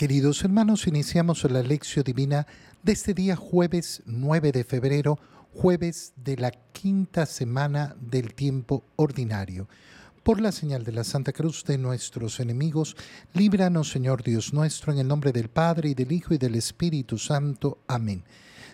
Queridos hermanos, iniciamos la lección divina de este día jueves 9 de febrero, jueves de la quinta semana del tiempo ordinario. Por la señal de la Santa Cruz de nuestros enemigos, líbranos Señor Dios nuestro, en el nombre del Padre y del Hijo y del Espíritu Santo. Amén.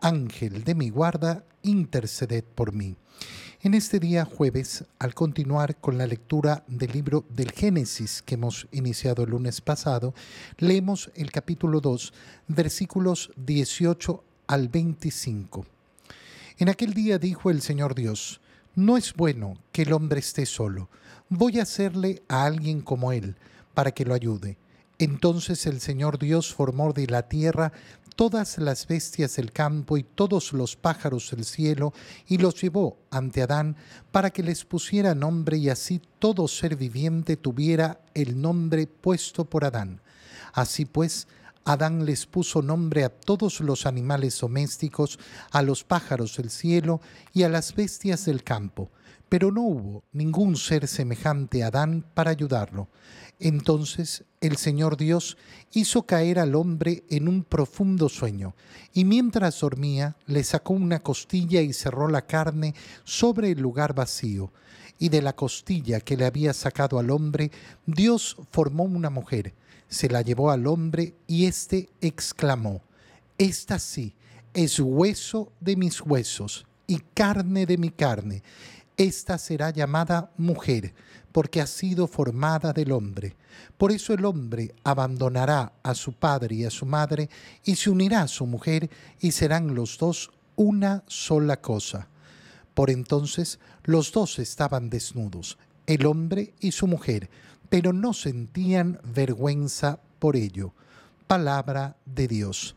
Ángel de mi guarda, interceded por mí. En este día jueves, al continuar con la lectura del libro del Génesis que hemos iniciado el lunes pasado, leemos el capítulo 2, versículos 18 al 25. En aquel día dijo el Señor Dios, no es bueno que el hombre esté solo, voy a hacerle a alguien como él, para que lo ayude. Entonces el Señor Dios formó de la tierra todas las bestias del campo y todos los pájaros del cielo, y los llevó ante Adán para que les pusiera nombre y así todo ser viviente tuviera el nombre puesto por Adán. Así pues, Adán les puso nombre a todos los animales domésticos, a los pájaros del cielo y a las bestias del campo, pero no hubo ningún ser semejante a Adán para ayudarlo. Entonces el Señor Dios hizo caer al hombre en un profundo sueño, y mientras dormía le sacó una costilla y cerró la carne sobre el lugar vacío. Y de la costilla que le había sacado al hombre, Dios formó una mujer, se la llevó al hombre, y éste exclamó, Esta sí es hueso de mis huesos y carne de mi carne. Esta será llamada mujer porque ha sido formada del hombre. Por eso el hombre abandonará a su padre y a su madre y se unirá a su mujer y serán los dos una sola cosa. Por entonces los dos estaban desnudos, el hombre y su mujer, pero no sentían vergüenza por ello. Palabra de Dios.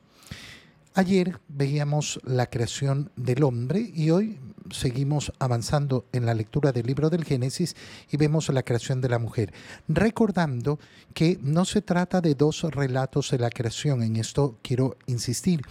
Ayer veíamos la creación del hombre y hoy seguimos avanzando en la lectura del libro del Génesis y vemos la creación de la mujer, recordando que no se trata de dos relatos de la creación, en esto quiero insistir.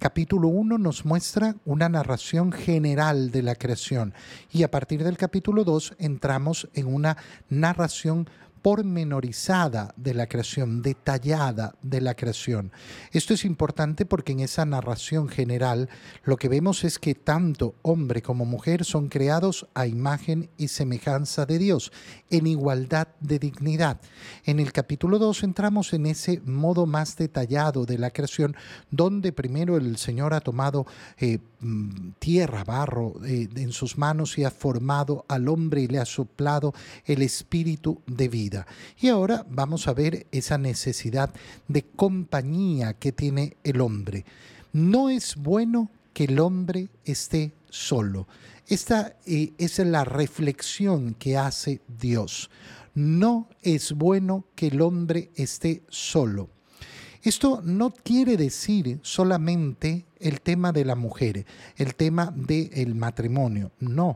Capítulo 1 nos muestra una narración general de la creación y a partir del capítulo 2 entramos en una narración pormenorizada de la creación, detallada de la creación. Esto es importante porque en esa narración general lo que vemos es que tanto hombre como mujer son creados a imagen y semejanza de Dios, en igualdad de dignidad. En el capítulo 2 entramos en ese modo más detallado de la creación, donde primero el Señor ha tomado eh, mm, tierra, barro eh, en sus manos y ha formado al hombre y le ha soplado el espíritu de vida. Y ahora vamos a ver esa necesidad de compañía que tiene el hombre. No es bueno que el hombre esté solo. Esta eh, es la reflexión que hace Dios. No es bueno que el hombre esté solo. Esto no quiere decir solamente el tema de la mujer, el tema del matrimonio, no.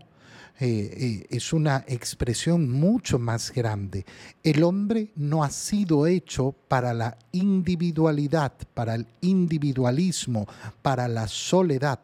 Eh, eh, es una expresión mucho más grande. El hombre no ha sido hecho para la individualidad, para el individualismo, para la soledad.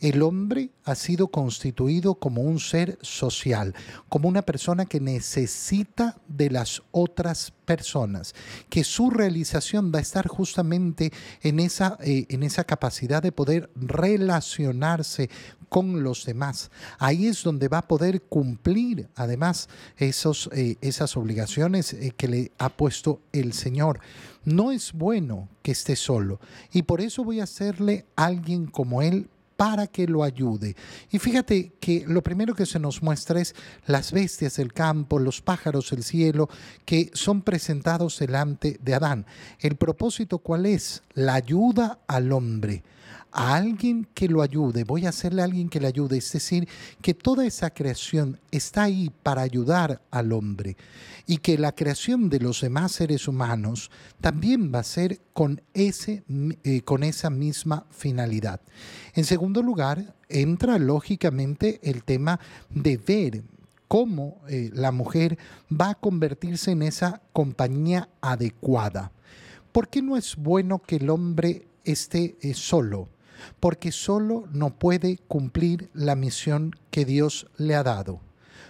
El hombre ha sido constituido como un ser social, como una persona que necesita de las otras personas, que su realización va a estar justamente en esa, eh, en esa capacidad de poder relacionarse con los demás. Ahí es donde va a poder cumplir además esos, eh, esas obligaciones eh, que le ha puesto el Señor. No es bueno que esté solo y por eso voy a hacerle alguien como Él para que lo ayude. Y fíjate que lo primero que se nos muestra es las bestias del campo, los pájaros del cielo, que son presentados delante de Adán. ¿El propósito cuál es? La ayuda al hombre a alguien que lo ayude, voy a hacerle a alguien que le ayude, es decir, que toda esa creación está ahí para ayudar al hombre y que la creación de los demás seres humanos también va a ser con, ese, eh, con esa misma finalidad. En segundo lugar, entra lógicamente el tema de ver cómo eh, la mujer va a convertirse en esa compañía adecuada. ¿Por qué no es bueno que el hombre esté eh, solo? Porque solo no puede cumplir la misión que Dios le ha dado.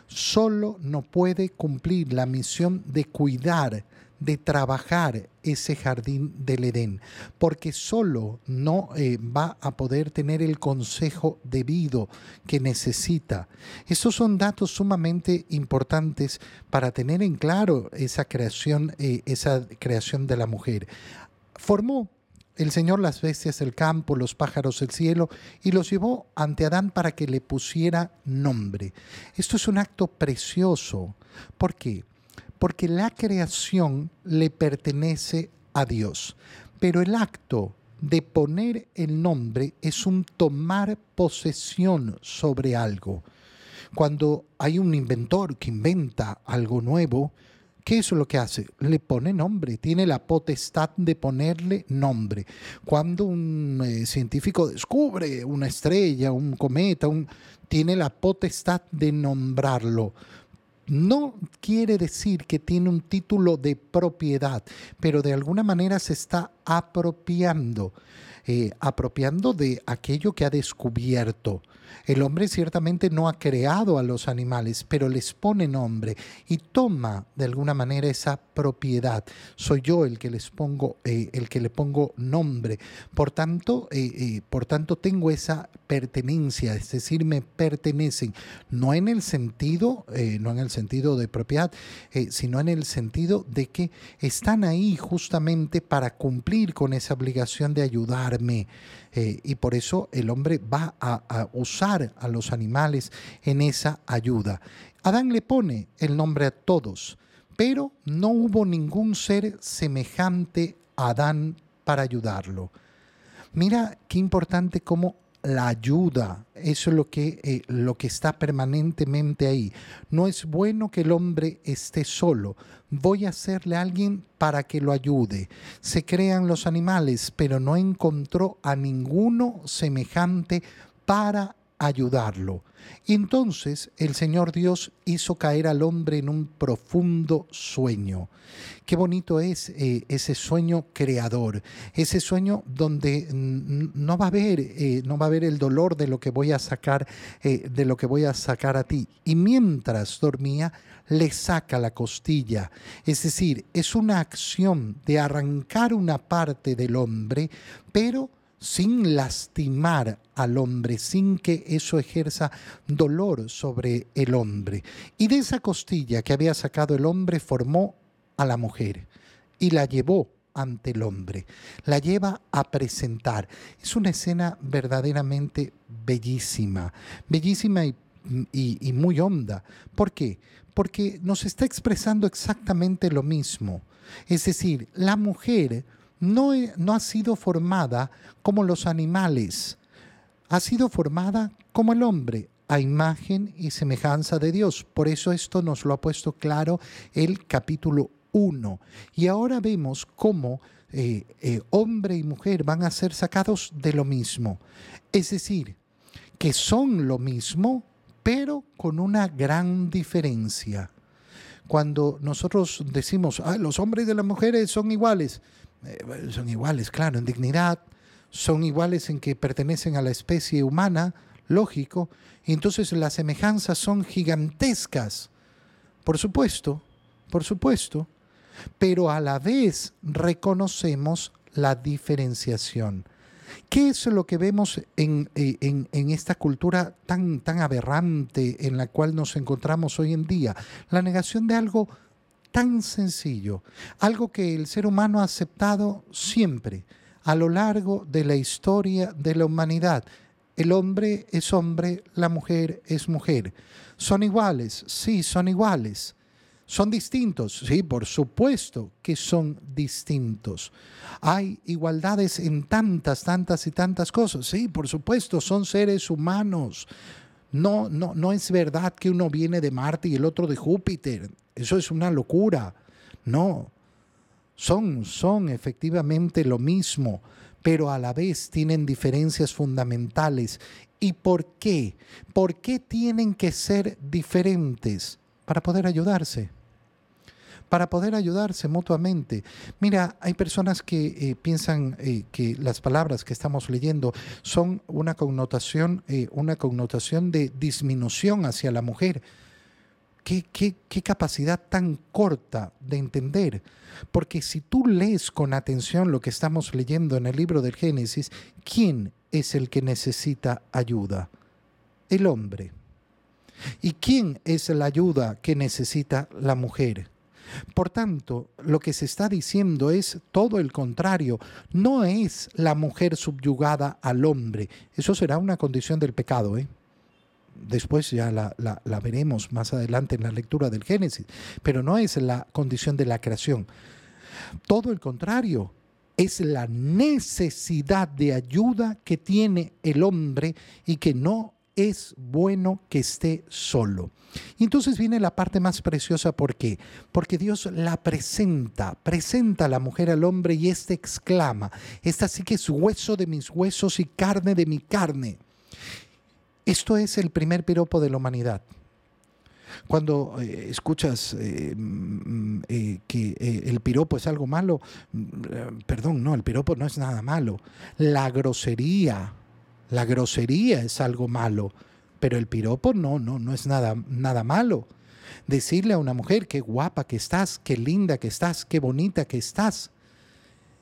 Solo no puede cumplir la misión de cuidar de trabajar ese jardín del Edén, porque solo no eh, va a poder tener el consejo debido que necesita. Estos son datos sumamente importantes para tener en claro esa creación, eh, esa creación de la mujer. Formó el Señor las bestias del campo, los pájaros del cielo, y los llevó ante Adán para que le pusiera nombre. Esto es un acto precioso. ¿Por qué? porque la creación le pertenece a Dios, pero el acto de poner el nombre es un tomar posesión sobre algo. Cuando hay un inventor que inventa algo nuevo, ¿Qué es lo que hace? Le pone nombre, tiene la potestad de ponerle nombre. Cuando un eh, científico descubre una estrella, un cometa, un, tiene la potestad de nombrarlo no quiere decir que tiene un título de propiedad, pero de alguna manera se está apropiando, eh, apropiando de aquello que ha descubierto. El hombre ciertamente no ha creado a los animales, pero les pone nombre y toma de alguna manera esa propiedad. Soy yo el que les pongo, eh, el que le pongo nombre. Por tanto, eh, por tanto tengo esa pertenencia, es decir, me pertenecen, no en el sentido, no en el sentido de propiedad, sino en el sentido de que están ahí justamente para cumplir con esa obligación de ayudarme. y por eso el hombre va a usar a los animales en esa ayuda. Adán le pone el nombre a todos, pero no hubo ningún ser semejante a Adán para ayudarlo. Mira qué importante cómo la ayuda, eso es lo que, eh, lo que está permanentemente ahí. No es bueno que el hombre esté solo. Voy a hacerle a alguien para que lo ayude. Se crean los animales, pero no encontró a ninguno semejante para ayudarlo. Entonces el Señor Dios hizo caer al hombre en un profundo sueño. Qué bonito es eh, ese sueño creador, ese sueño donde no va a haber, eh, no va a el dolor de lo que voy a sacar, eh, de lo que voy a sacar a ti. Y mientras dormía, le saca la costilla. Es decir, es una acción de arrancar una parte del hombre, pero sin lastimar al hombre, sin que eso ejerza dolor sobre el hombre. Y de esa costilla que había sacado el hombre formó a la mujer y la llevó ante el hombre, la lleva a presentar. Es una escena verdaderamente bellísima, bellísima y, muy honda. ¿Por qué? Porque nos está expresando exactamente lo mismo. Es decir, la mujer no, no ha sido formada como los animales, ha sido formada como el hombre, a imagen y semejanza de Dios. Por eso esto nos lo ha puesto claro el capítulo 1. Y ahora vemos cómo eh, eh, hombre y mujer van a ser sacados de lo mismo. Es decir, que son lo mismo, pero con una gran diferencia. Cuando nosotros decimos, ah, los hombres y las mujeres son iguales, eh, son iguales, claro, en dignidad, son iguales en que pertenecen a la especie humana, lógico, y entonces las semejanzas son gigantescas, por supuesto, por supuesto, pero a la vez reconocemos la diferenciación. ¿Qué es lo que vemos en, eh, en, esta cultura tan, tan aberrante en la cual nos encontramos hoy en día? La negación de algo tan sencillo, algo que el ser humano ha aceptado siempre a lo largo de la historia de la humanidad. El hombre es hombre, la mujer es mujer. ¿Son iguales? Sí, son iguales. ¿Son distintos? Sí, por supuesto que son distintos. Hay igualdades en tantas, tantas y tantas cosas. Sí, por supuesto, son seres humanos. No, no, no es verdad que uno viene de Marte y el otro de Júpiter. Eso es una locura. No, son, son efectivamente lo mismo, pero a la vez tienen diferencias fundamentales ¿Y por qué? ¿Por qué tienen que ser diferentes? Para poder ayudarse para poder ayudarse mutuamente. Mira, hay personas que eh, piensan eh, que las palabras que estamos leyendo son una connotación, eh, una connotación de disminución hacia la mujer. Qué, qué, qué, capacidad tan corta de entender. Porque si tú lees con atención lo que estamos leyendo en el libro del Génesis, ¿quién es el que necesita ayuda? El hombre. ¿Y quién es la ayuda que necesita la mujer? Por tanto, lo que se está diciendo es todo el contrario. No es la mujer subyugada al hombre. Eso será una condición del pecado. ¿eh? Después ya la, la veremos más adelante en la lectura del Génesis. Pero no es la condición de la creación. Todo el contrario es la necesidad de ayuda que tiene el hombre y que no es bueno que esté solo. Y entonces viene la parte más preciosa, ¿por qué? Porque Dios la presenta, presenta a la mujer al hombre y éste exclama, esta sí que es hueso de mis huesos y carne de mi carne. Esto es el primer piropo de la humanidad. Cuando eh, escuchas eh, mm, eh, que el piropo es algo malo, mm, perdón, no, el piropo no es nada malo. La grosería, la grosería es algo malo, pero el piropo no, no, no es nada, nada malo. Decirle a una mujer qué guapa que estás, qué linda que estás, qué bonita que estás.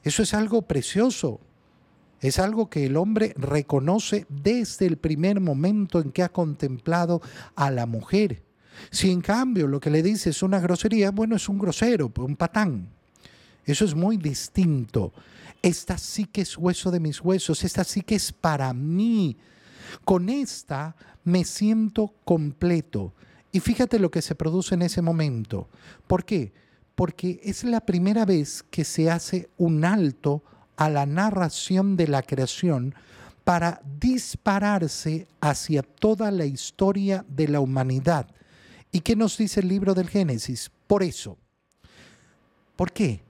Eso es algo precioso. Es algo que el hombre reconoce desde el primer momento en que ha contemplado a la mujer. Si en cambio lo que le dice es una grosería, bueno, es un grosero, un patán. Eso es muy distinto. Esta sí que es hueso de mis huesos, esta sí que es para mí. Con esta me siento completo. Y fíjate lo que se produce en ese momento. ¿Por qué? Porque es la primera vez que se hace un alto a la narración de la creación para dispararse hacia toda la historia de la humanidad. ¿Y qué nos dice el libro del Génesis? Por eso. ¿Por qué?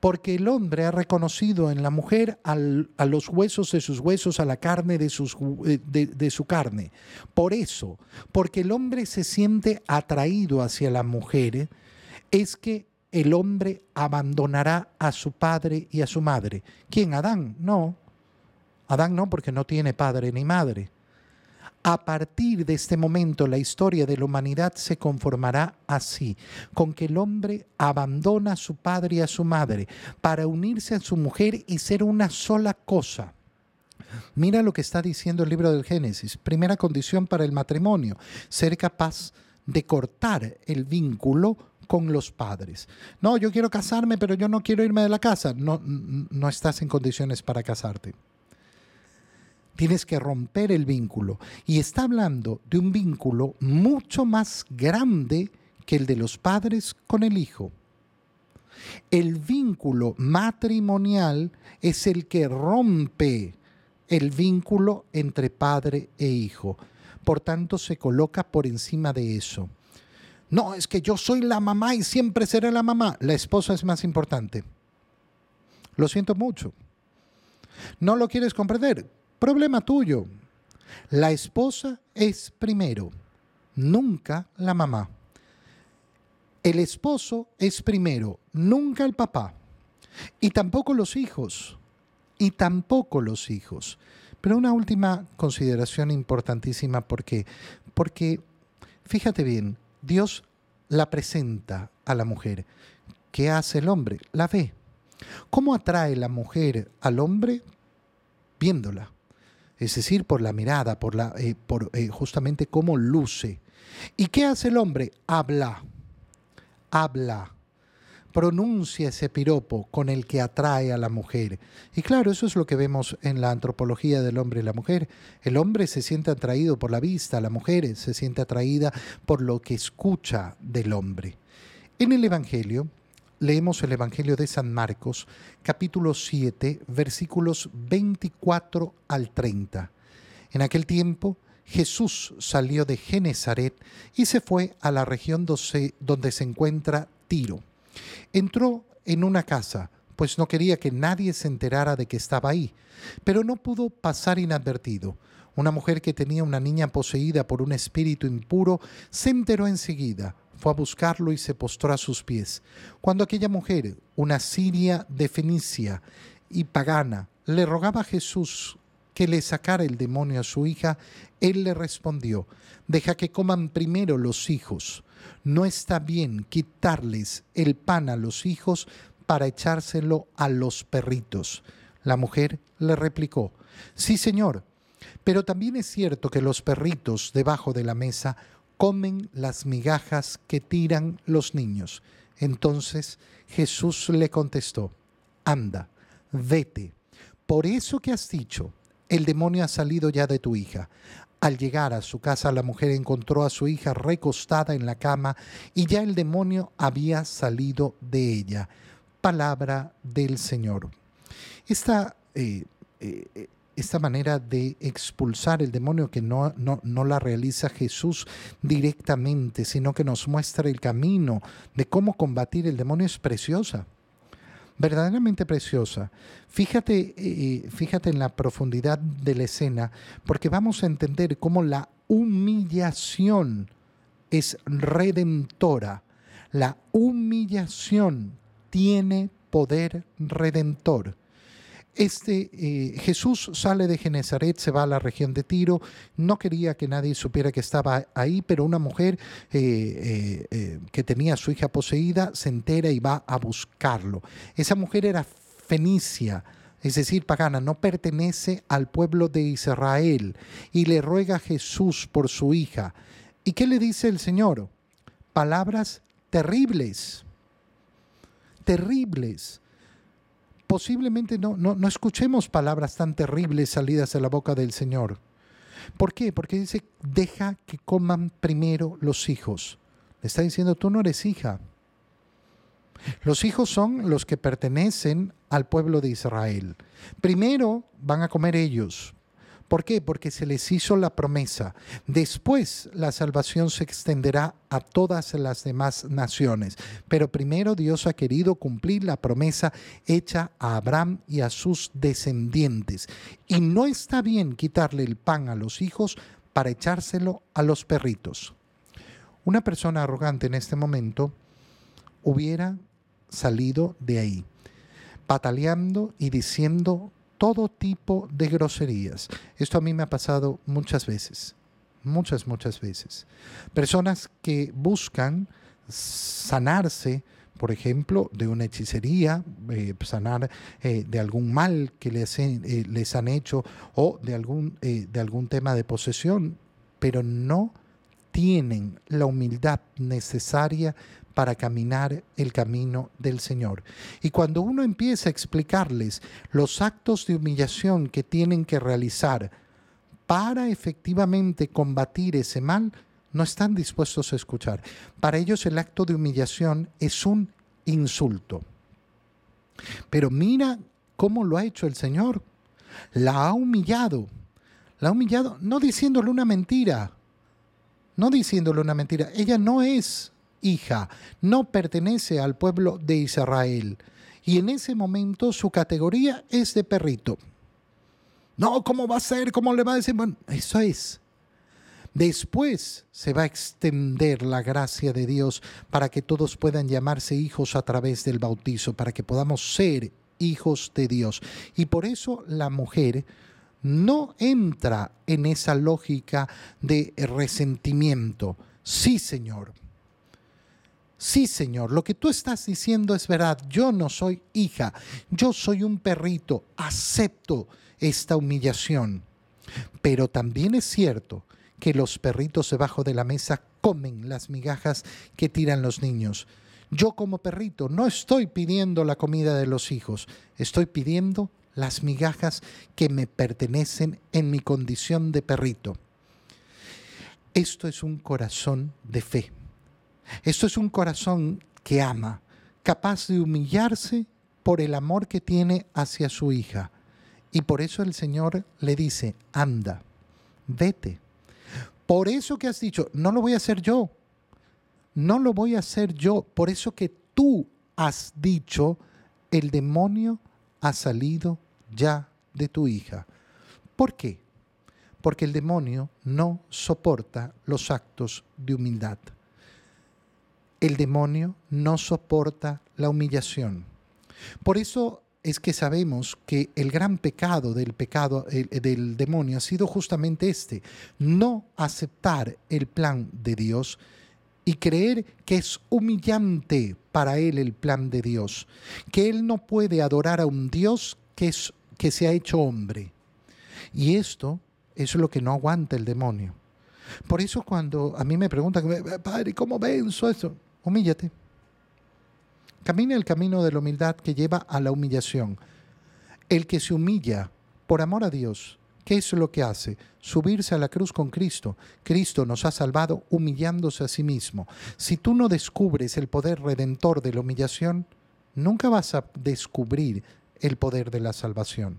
porque el hombre ha reconocido en la mujer a los huesos de sus huesos, a la carne de, sus, eh, de, su carne. Por eso, porque el hombre se siente atraído hacia la mujer, es que el hombre abandonará a su padre y a su madre. ¿Quién? Adán? No. Adán no, porque no tiene padre ni madre. A partir de este momento la historia de la humanidad se conformará así, con que el hombre abandona a su padre y a su madre para unirse a su mujer y ser una sola cosa. Mira lo que está diciendo el libro del Génesis. Primera condición para el matrimonio, ser capaz de cortar el vínculo con los padres. No, yo quiero casarme, pero yo no quiero irme de la casa. No, no estás en condiciones para casarte. Tienes que romper el vínculo. Y está hablando de un vínculo mucho más grande que el de los padres con el hijo. El vínculo matrimonial es el que rompe el vínculo entre padre e hijo. Por tanto, se coloca por encima de eso. No, es que yo soy la mamá y siempre seré la mamá. La esposa es más importante. Lo siento mucho. ¿No lo quieres comprender? Problema tuyo. La esposa es primero, nunca la mamá. El esposo es primero, nunca el papá. Y tampoco los hijos. Y tampoco los hijos. Pero una última consideración importantísima porque, porque fíjate bien, Dios la presenta a la mujer. ¿Qué hace el hombre? La ve. ¿Cómo atrae la mujer al hombre? Viéndola es decir, por la mirada, por, la, eh, por eh, justamente cómo luce. ¿Y qué hace el hombre? Habla, habla, pronuncia ese piropo con el que atrae a la mujer. Y claro, eso es lo que vemos en la antropología del hombre y la mujer. El hombre se siente atraído por la vista, la mujer se siente atraída por lo que escucha del hombre. En el Evangelio, leemos el Evangelio de San Marcos, capítulo 7, versículos 24 al 30. En aquel tiempo, Jesús salió de Genezaret y se fue a la región donde se encuentra Tiro. Entró en una casa, pues no quería que nadie se enterara de que estaba ahí. Pero no pudo pasar inadvertido. Una mujer que tenía una niña poseída por un espíritu impuro se enteró enseguida, fue a buscarlo y se postró a sus pies. Cuando aquella mujer, una siria de Fenicia y pagana, le rogaba a Jesús que le sacara el demonio a su hija, él le respondió, deja que coman primero los hijos. No está bien quitarles el pan a los hijos para echárselo a los perritos. La mujer le replicó, sí señor, pero también es cierto que los perritos debajo de la mesa comen las migajas que tiran los niños. Entonces Jesús le contestó, anda, vete. Por eso que has dicho, el demonio ha salido ya de tu hija. Al llegar a su casa la mujer encontró a su hija recostada en la cama y ya el demonio había salido de ella. Palabra del Señor. Esta eh, eh, esta manera de expulsar el demonio que no, no, la realiza Jesús directamente, sino que nos muestra el camino de cómo combatir el demonio es preciosa, verdaderamente preciosa. Fíjate, eh, fíjate en la profundidad de la escena, porque vamos a entender cómo la humillación es redentora. La humillación tiene poder redentor. Este, eh, Jesús sale de Genezaret, se va a la región de Tiro, no quería que nadie supiera que estaba ahí, pero una mujer eh, eh, que tenía su hija poseída se entera y va a buscarlo. Esa mujer era fenicia, es decir, pagana, no pertenece al pueblo de Israel y le ruega a Jesús por su hija. ¿Y qué le dice el Señor? Palabras terribles, terribles posiblemente no, no, escuchemos palabras tan terribles salidas de la boca del Señor. ¿Por qué? Porque dice, deja que coman primero los hijos. Le está diciendo, tú no eres hija. Los hijos son los que pertenecen al pueblo de Israel. Primero van a comer ellos. ¿Por qué? Porque se les hizo la promesa. Después la salvación se extenderá a todas las demás naciones. Pero primero Dios ha querido cumplir la promesa hecha a Abraham y a sus descendientes. Y no está bien quitarle el pan a los hijos para echárselo a los perritos. Una persona arrogante en este momento hubiera salido de ahí, pataleando y diciendo todo tipo de groserías. Esto a mí me ha pasado muchas veces, muchas, muchas veces. Personas que buscan sanarse, por ejemplo, de una hechicería, eh, sanar eh, de algún mal que les, eh, les, han hecho o de algún, de algún tema de posesión, pero no tienen la humildad necesaria para caminar el camino del Señor. Y cuando uno empieza a explicarles los actos de humillación que tienen que realizar para efectivamente combatir ese mal, no están dispuestos a escuchar. Para ellos el acto de humillación es un insulto. Pero mira cómo lo ha hecho el Señor. La ha humillado. La ha humillado no diciéndole una mentira. No diciéndole una mentira. Ella no es hija, no pertenece al pueblo de Israel. Y en ese momento su categoría es de perrito. No, ¿cómo va a ser? ¿Cómo le va a decir? Bueno, eso es. Después se va a extender la gracia de Dios para que todos puedan llamarse hijos a través del bautizo, para que podamos ser hijos de Dios. Y por eso la mujer no entra en esa lógica de resentimiento. Sí, Señor, Sí, Señor, lo que tú estás diciendo es verdad. Yo no soy hija, yo soy un perrito. Acepto esta humillación. Pero también es cierto que los perritos debajo de la mesa comen las migajas que tiran los niños. Yo como perrito no estoy pidiendo la comida de los hijos, estoy pidiendo las migajas que me pertenecen en mi condición de perrito. Esto es un corazón de fe. Esto es un corazón que ama, capaz de humillarse por el amor que tiene hacia su hija. Y por eso el Señor le dice, anda, vete. Por eso que has dicho, no lo voy a hacer yo, no lo voy a hacer yo, por eso que tú has dicho, el demonio ha salido ya de tu hija. ¿Por qué? Porque el demonio no soporta los actos de humildad. El demonio no soporta la humillación. Por eso es que sabemos que el gran pecado del pecado del demonio ha sido justamente este, no aceptar el plan de Dios y creer que es humillante para él el plan de Dios, que él no puede adorar a un Dios que, es, que se ha hecho hombre. Y esto es lo que no aguanta el demonio. Por eso cuando a mí me preguntan, Padre, ¿cómo venzo eso? Humíllate. Camina el camino de la humildad que lleva a la humillación. El que se humilla por amor a Dios, ¿qué es lo que hace? Subirse a la cruz con Cristo. Cristo nos ha salvado humillándose a sí mismo. Si tú no descubres el poder redentor de la humillación, nunca vas a descubrir el poder de la salvación.